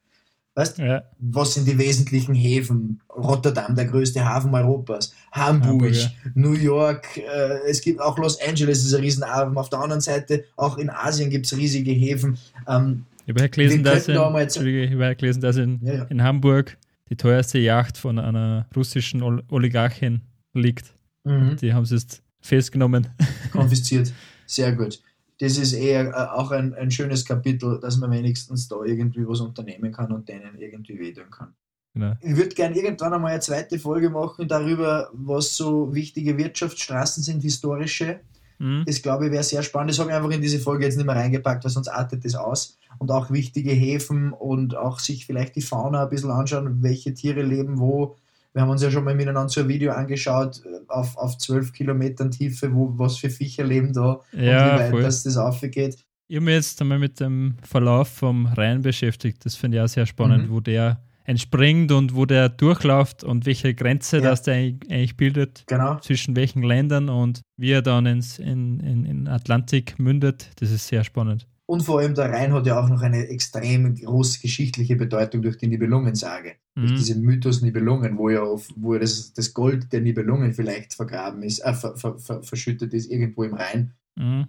Weißt ja. was sind die wesentlichen Häfen? Rotterdam, der größte Hafen Europas, Hamburg, Hamburg ja. New York, äh, es gibt auch Los Angeles, ist ein Riesenhafen. Auf der anderen Seite, auch in Asien gibt es riesige Häfen. Ähm, ich habe gelesen, dass, in, da gelesen, dass in, ja, in Hamburg die teuerste Yacht von einer russischen Oligarchin liegt. Mhm. Die haben es jetzt festgenommen. Konfisziert. Sehr gut. Das ist eher äh, auch ein, ein schönes Kapitel, dass man wenigstens da irgendwie was unternehmen kann und denen irgendwie wehtun kann. Genau. Ich würde gerne irgendwann einmal eine zweite Folge machen darüber, was so wichtige Wirtschaftsstraßen sind, historische. Mhm. Das glaube ich wäre sehr spannend. Das habe ich einfach in diese Folge jetzt nicht mehr reingepackt, weil sonst artet das aus. Und auch wichtige Häfen und auch sich vielleicht die Fauna ein bisschen anschauen, welche Tiere leben wo, wir haben uns ja schon mal miteinander so ein Video angeschaut, äh, auf, auf 12 Kilometern Tiefe, wo, was für Viecher leben da ja, und wie weit voll. das, das aufgeht. Ich habe mich jetzt einmal mit dem Verlauf vom Rhein beschäftigt. Das finde ich auch sehr spannend, mhm. wo der entspringt und wo der durchläuft und welche Grenze ja. das der eigentlich bildet genau. zwischen welchen Ländern und wie er dann ins, in, in, in Atlantik mündet. Das ist sehr spannend. Und vor allem der Rhein hat ja auch noch eine extrem große geschichtliche Bedeutung durch die Nibelungensage. Mhm. Durch diese Mythos Nibelungen, wo ja, auf, wo ja das, das Gold der Nibelungen vielleicht vergraben ist, äh, ver, ver, ver, verschüttet ist irgendwo im Rhein. Mhm.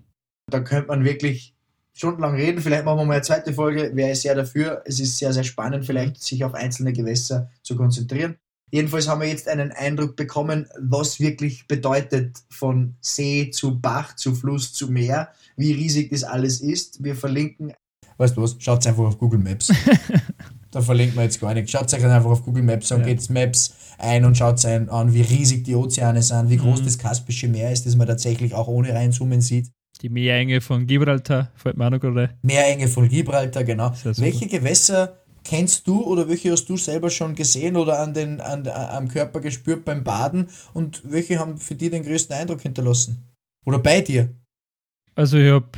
Da könnte man wirklich stundenlang reden. Vielleicht machen wir mal eine zweite Folge. Wäre ich sehr dafür. Es ist sehr, sehr spannend, vielleicht sich auf einzelne Gewässer zu konzentrieren. Jedenfalls haben wir jetzt einen Eindruck bekommen, was wirklich bedeutet von See zu Bach, zu Fluss, zu Meer, wie riesig das alles ist. Wir verlinken. Weißt du was? Schaut einfach auf Google Maps. da verlinken wir jetzt gar nichts. Schaut euch einfach auf Google Maps und ja. geht Maps ein und schaut ein, an, wie riesig die Ozeane sind, wie groß mhm. das Kaspische Meer ist, das man tatsächlich auch ohne reinzoomen sieht. Die Meerenge von Gibraltar, fällt mir auch noch gerade. Meerenge von Gibraltar, genau. Welche Gewässer kennst du oder welche hast du selber schon gesehen oder an den, an, am Körper gespürt beim Baden und welche haben für dich den größten Eindruck hinterlassen? Oder bei dir? Also ich habe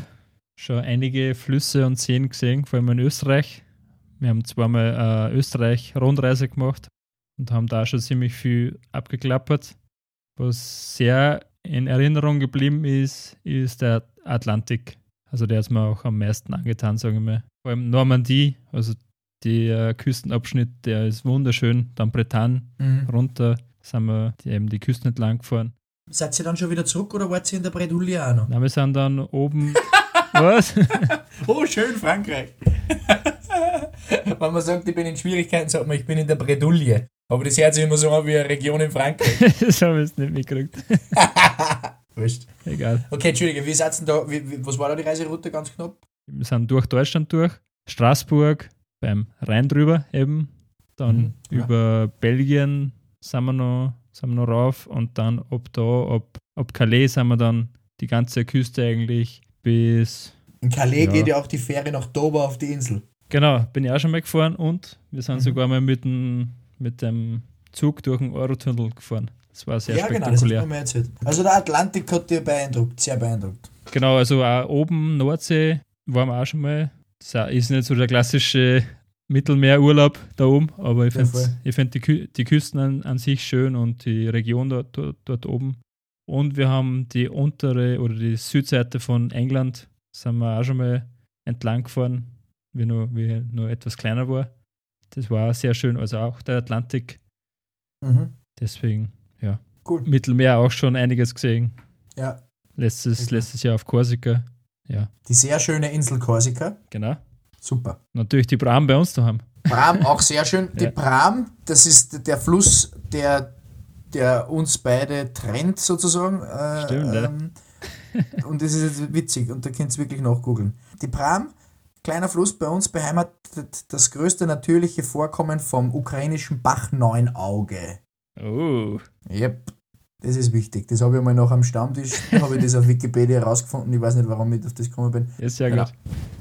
schon einige Flüsse und Seen gesehen, vor allem in Österreich. Wir haben zweimal äh, Österreich-Rundreise gemacht und haben da schon ziemlich viel abgeklappert. Was sehr in Erinnerung geblieben ist, ist der Atlantik. Also der ist mir auch am meisten angetan, sagen wir mal. Vor allem Normandie, also der Küstenabschnitt, der ist wunderschön. Dann Bretagne mhm. runter sind wir die, eben die Küsten entlang gefahren. Seid ihr dann schon wieder zurück oder wart ihr in der Bredouille auch noch? Nein, wir sind dann oben. Was? oh, schön, Frankreich. Wenn man sagt, ich bin in Schwierigkeiten, sagt man, ich bin in der Bredouille. Aber das hört sich immer so an wie eine Region in Frankreich. das haben wir jetzt nicht mitgekriegt. Wurscht. Egal. Okay, Entschuldige, wie seid da, wie, wie, was war da die Reiseroute ganz knapp? Wir sind durch Deutschland durch, Straßburg, beim Rhein drüber eben, dann mhm, ja. über Belgien sind wir noch, sind wir noch rauf und dann ab da, ab, ab Calais sind wir dann die ganze Küste eigentlich bis. In Calais ja. geht ja auch die Fähre nach Dover auf die Insel. Genau, bin ich auch schon mal gefahren und wir sind mhm. sogar mal mit dem, mit dem Zug durch den Eurotunnel gefahren. Das war sehr ja, spektakulär. Genau, das erzählt. Also der Atlantik hat dir beeindruckt, sehr beeindruckt. Genau, also auch oben Nordsee waren wir auch schon mal. Das ist nicht so der klassische Mittelmeerurlaub da oben, aber ich finde ja, find die, Kü die Küsten an, an, sich schön und die Region dort, dort, dort, oben. Und wir haben die untere oder die Südseite von England, sind wir auch schon mal entlang gefahren, wie nur, wie nur etwas kleiner war. Das war sehr schön, also auch der Atlantik. Mhm. Deswegen, ja. Cool. Mittelmeer auch schon einiges gesehen. Ja. Letztes, okay. letztes Jahr auf Korsika. Ja. Die sehr schöne Insel Korsika. Genau. Super. Natürlich die Bram bei uns zu haben. Bram auch sehr schön. Die ja. Bram, das ist der Fluss, der, der uns beide trennt sozusagen. Äh, Stimmt, ähm, ja. Und das ist witzig und da könnt ihr wirklich nachgoogeln. Die Bram, kleiner Fluss bei uns beheimatet das größte natürliche Vorkommen vom ukrainischen Bach Neunauge. Oh. Yep. Das ist wichtig. Das habe ich mal noch am Stammtisch, habe ich das auf Wikipedia herausgefunden. Ich weiß nicht, warum ich auf das gekommen bin. Ist sehr genau. gut.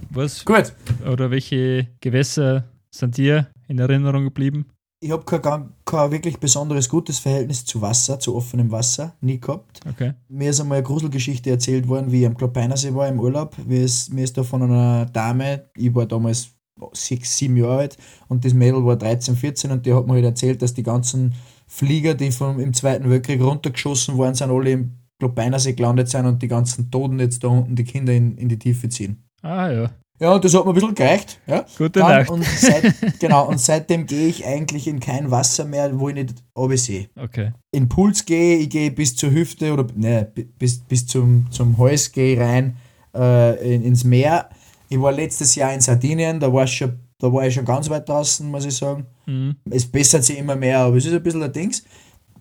Was? Gut. Oder welche Gewässer sind dir in Erinnerung geblieben? Ich habe kein, kein wirklich besonderes gutes Verhältnis zu Wasser, zu offenem Wasser, nie gehabt. Okay. Mir ist einmal eine Gruselgeschichte erzählt worden, wie ich am Klopeinersee war im Urlaub. Mir ist, mir ist da von einer Dame, ich war damals sechs, sieben Jahre alt und das Mädel war 13, 14 und die hat mir halt erzählt, dass die ganzen Flieger, die vom, im Zweiten Weltkrieg runtergeschossen worden sind, alle im Klopeinersee gelandet sind und die ganzen Toten jetzt da unten die Kinder in, in die Tiefe ziehen. Ah ja. Ja, und das hat mir ein bisschen gereicht. Ja. Gute Dann, Nacht. Und seit, genau, und seitdem gehe ich eigentlich in kein Wasser mehr, wo ich nicht sehe. Okay. In Pools gehe ich gehe bis zur Hüfte oder ne, bis, bis zum, zum Hals gehe rein äh, in, ins Meer. Ich war letztes Jahr in Sardinien, da war, ich schon, da war ich schon ganz weit draußen, muss ich sagen. Mhm. Es bessert sich immer mehr, aber es ist ein bisschen ein Dings.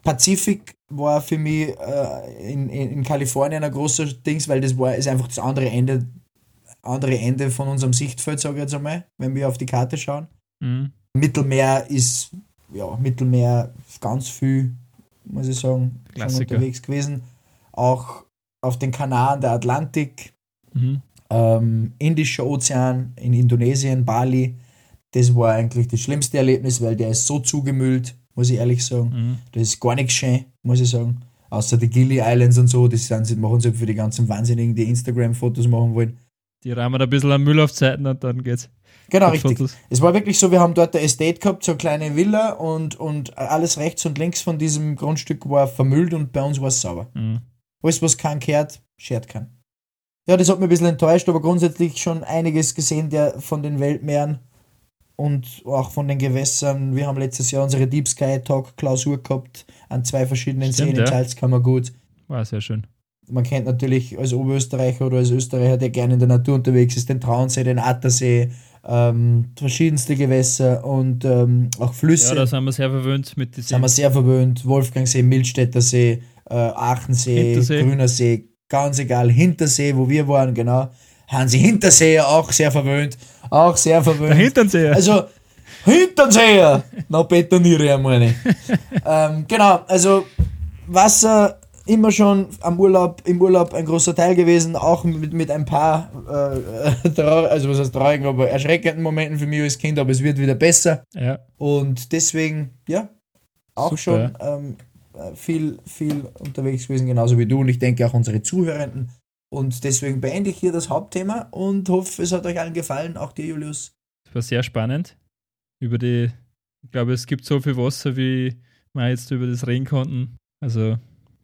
Pazifik war für mich äh, in, in, in Kalifornien ein großer Dings, weil das war ist einfach das andere Ende andere Ende von unserem Sichtfeld, sage ich jetzt einmal, wenn wir auf die Karte schauen. Mhm. Mittelmeer ist, ja, Mittelmeer ganz viel, muss ich sagen, schon unterwegs gewesen. Auch auf den Kanaren der Atlantik, mhm. ähm, Indischer Ozean in Indonesien, Bali. Das war eigentlich das schlimmste Erlebnis, weil der ist so zugemüllt, muss ich ehrlich sagen. Mhm. Das ist gar nichts schön, muss ich sagen. Außer die Gili Islands und so, das sind, machen sie für die ganzen Wahnsinnigen, die Instagram-Fotos machen wollen. Die rahmen ein bisschen am Müll auf Zeiten und dann geht's. Genau, richtig. Fotos. Es war wirklich so, wir haben dort eine Estate gehabt, so eine kleine Villa und, und alles rechts und links von diesem Grundstück war vermüllt und bei uns war es sauber. Mhm. Alles, was kein kehrt, schert kann. Ja, das hat mich ein bisschen enttäuscht, aber grundsätzlich schon einiges gesehen der, von den Weltmeeren und auch von den Gewässern. Wir haben letztes Jahr unsere Deep Sky Talk Klausur gehabt an zwei verschiedenen Stimmt, Seen ja. in Salzkammergut. War sehr schön man kennt natürlich als Oberösterreicher oder als Österreicher, der gerne in der Natur unterwegs ist, den Traunsee, den Attersee, ähm, verschiedenste Gewässer und ähm, auch Flüsse. Ja, da sind wir sehr verwöhnt mit diesen. Sind wir sehr verwöhnt. Wolfgangsee, Milstädter See, äh, Aachensee, Hintersee. Grüner See, ganz egal. Hintersee, wo wir waren, genau. Hansi Hintersee, auch sehr verwöhnt. Auch sehr verwöhnt. Der Hinterseher. Also, Hinterseher! Na, betoniere ich meine. ähm, genau, also Wasser immer schon am Urlaub, im Urlaub ein großer Teil gewesen, auch mit, mit ein paar, äh, also was heißt traurigen, aber erschreckenden Momenten für mich als Kind, aber es wird wieder besser. Ja. Und deswegen, ja, auch Super. schon ähm, viel, viel unterwegs gewesen, genauso wie du und ich denke auch unsere Zuhörenden. Und deswegen beende ich hier das Hauptthema und hoffe, es hat euch allen gefallen, auch dir, Julius. Das war sehr spannend. Über die, ich glaube, es gibt so viel Wasser, wie wir jetzt über das reden konnten. Also,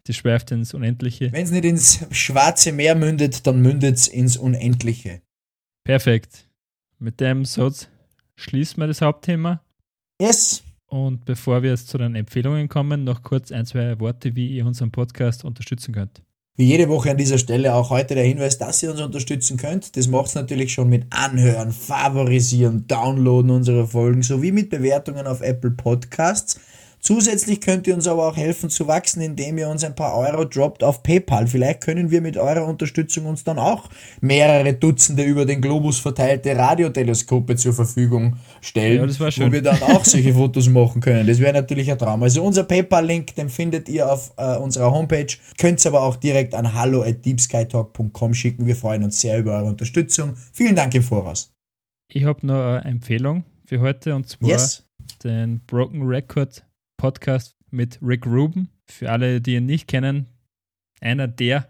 das schweift ins Unendliche. Wenn es nicht ins Schwarze Meer mündet, dann mündet es ins Unendliche. Perfekt. Mit dem Satz schließen wir das Hauptthema. Yes! Und bevor wir jetzt zu den Empfehlungen kommen, noch kurz ein, zwei Worte, wie ihr unseren Podcast unterstützen könnt. Wie jede Woche an dieser Stelle auch heute der Hinweis, dass ihr uns unterstützen könnt. Das macht es natürlich schon mit Anhören, Favorisieren, Downloaden unserer Folgen sowie mit Bewertungen auf Apple Podcasts. Zusätzlich könnt ihr uns aber auch helfen zu wachsen, indem ihr uns ein paar Euro droppt auf PayPal. Vielleicht können wir mit eurer Unterstützung uns dann auch mehrere Dutzende über den Globus verteilte Radioteleskope zur Verfügung stellen, Ja, das war schön. wo wir dann auch solche Fotos machen können. Das wäre natürlich ein Traum. Also unser PayPal-Link, den findet ihr auf äh, unserer Homepage, könnt es aber auch direkt an hallo at deepskytalk.com schicken. Wir freuen uns sehr über eure Unterstützung. Vielen Dank im Voraus. Ich habe noch eine Empfehlung für heute und zwar Yes. den Broken Record Podcast mit Rick Rubin. Für alle, die ihn nicht kennen, einer der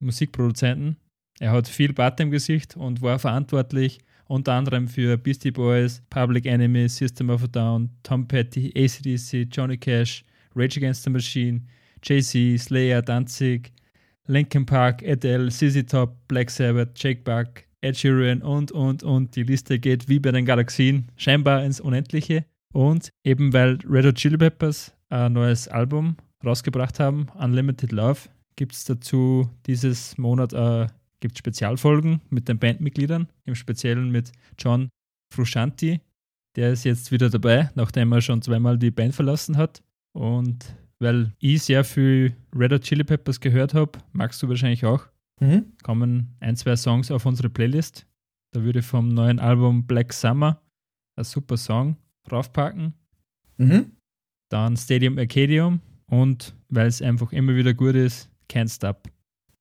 Musikproduzenten. Er hat viel Bart im Gesicht und war verantwortlich unter anderem für Beastie Boys, Public Enemy, System of a Down, Tom Petty, ACDC, Johnny Cash, Rage Against the Machine, Jay-Z, Slayer, Danzig, Linkin Park, Adele, ZZ Top, Black Sabbath, Jake Buck, Ed Sheeran und, und, und. Die Liste geht wie bei den Galaxien scheinbar ins Unendliche. Und eben weil Red Hot Chili Peppers ein neues Album rausgebracht haben, Unlimited Love, gibt es dazu dieses Monat äh, gibt's Spezialfolgen mit den Bandmitgliedern, im Speziellen mit John Frusciante. Der ist jetzt wieder dabei, nachdem er schon zweimal die Band verlassen hat. Und weil ich sehr viel Red Hot Chili Peppers gehört habe, magst du wahrscheinlich auch, Mhm. kommen ein, zwei Songs auf unsere Playlist. Da würde ich vom neuen Album Black Summer ein super Song draufpacken. Mhm. Dann Stadium Arcadium und weil es einfach immer wieder gut ist, Can't Stop.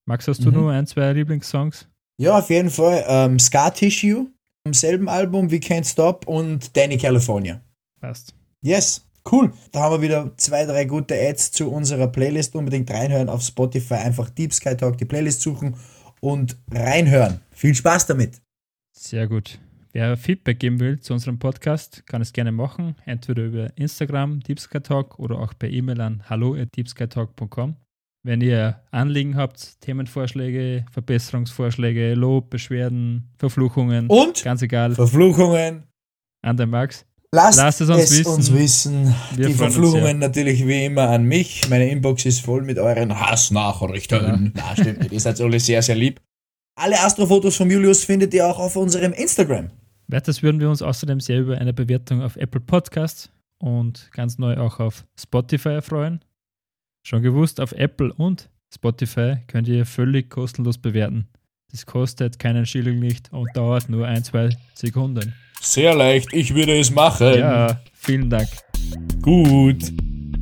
Max, hast du Mhm. nur ein, zwei Lieblingssongs? Ja, auf jeden Fall. Ähm, Scar Tissue, im selben Album wie Can't Stop und Danny California. Passt. Yes, cool. Da haben wir wieder zwei, drei gute Ads zu unserer Playlist. Unbedingt reinhören auf Spotify. Einfach Deep Sky Talk die Playlist suchen und reinhören. Viel Spaß damit. Sehr gut. Wer Feedback geben will zu unserem Podcast, kann es gerne machen, entweder über Instagram, DeepSkyTalk oder auch per E-Mail an hallo@deepskytalk.com. Wenn ihr Anliegen habt, Themenvorschläge, Verbesserungsvorschläge, Lob, Beschwerden, Verfluchungen, Und ganz egal, Verfluchungen. an den Max. Lasst, Lasst es uns wissen. uns wissen. Wir die freuen uns Verfluchungen natürlich wie immer an mich. Meine Inbox ist voll mit euren Hassnachrichten. Na, stimmt. Ihr seid alle sehr, sehr lieb. Alle Astrofotos von Julius findet ihr auch auf unserem Instagram. Weiters würden wir uns außerdem sehr über eine Bewertung auf Apple Podcasts und ganz neu auch auf Spotify freuen. Schon gewusst, auf Apple und Spotify könnt ihr völlig kostenlos bewerten. Das kostet keinen Schilling nicht und dauert nur ein, zwei Sekunden. Sehr leicht, ich würde es machen. Ja, vielen Dank. Gut.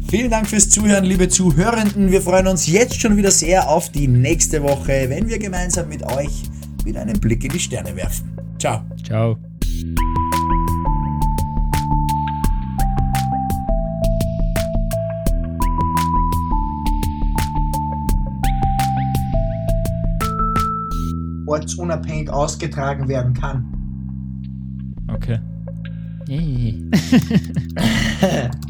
Vielen Dank fürs Zuhören, liebe Zuhörenden. Wir freuen uns jetzt schon wieder sehr auf die nächste Woche, wenn wir gemeinsam mit euch wieder einen Blick in die Sterne werfen. Ciao. Ciao. Ortsunabhängig ausgetragen werden kann. Okay.